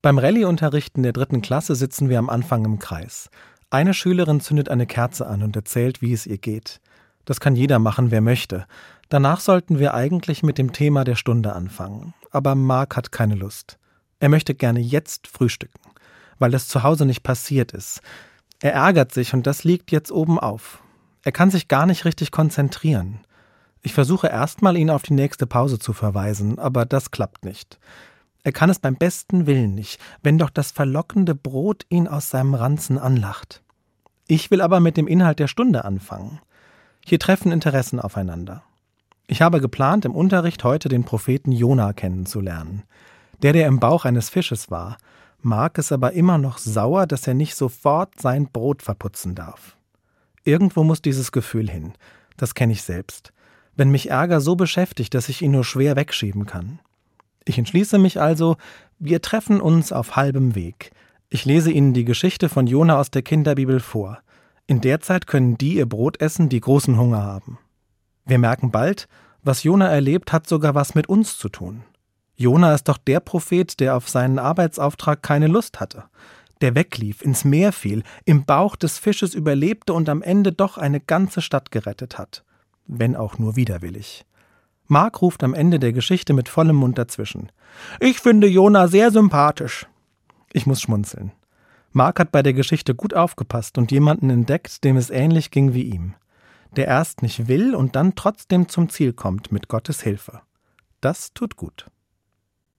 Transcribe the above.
Beim Rallye-Unterrichten der dritten Klasse sitzen wir am Anfang im Kreis. Eine Schülerin zündet eine Kerze an und erzählt, wie es ihr geht. Das kann jeder machen, wer möchte. Danach sollten wir eigentlich mit dem Thema der Stunde anfangen. Aber Mark hat keine Lust. Er möchte gerne jetzt frühstücken, weil das zu Hause nicht passiert ist. Er ärgert sich und das liegt jetzt oben auf. Er kann sich gar nicht richtig konzentrieren. Ich versuche erstmal, ihn auf die nächste Pause zu verweisen, aber das klappt nicht. Er kann es beim besten Willen nicht, wenn doch das verlockende Brot ihn aus seinem Ranzen anlacht. Ich will aber mit dem Inhalt der Stunde anfangen. Hier treffen Interessen aufeinander. Ich habe geplant, im Unterricht heute den Propheten Jona kennenzulernen. Der, der im Bauch eines Fisches war, mag es aber immer noch sauer, dass er nicht sofort sein Brot verputzen darf. Irgendwo muss dieses Gefühl hin. Das kenne ich selbst. Wenn mich Ärger so beschäftigt, dass ich ihn nur schwer wegschieben kann. Ich entschließe mich also, wir treffen uns auf halbem Weg. Ich lese Ihnen die Geschichte von Jona aus der Kinderbibel vor. In der Zeit können die ihr Brot essen, die großen Hunger haben. Wir merken bald, was Jona erlebt, hat sogar was mit uns zu tun. Jona ist doch der Prophet, der auf seinen Arbeitsauftrag keine Lust hatte, der weglief, ins Meer fiel, im Bauch des Fisches überlebte und am Ende doch eine ganze Stadt gerettet hat, wenn auch nur widerwillig. Mark ruft am Ende der Geschichte mit vollem Mund dazwischen. Ich finde Jona sehr sympathisch. Ich muss schmunzeln. Mark hat bei der Geschichte gut aufgepasst und jemanden entdeckt, dem es ähnlich ging wie ihm. Der erst nicht will und dann trotzdem zum Ziel kommt mit Gottes Hilfe. Das tut gut.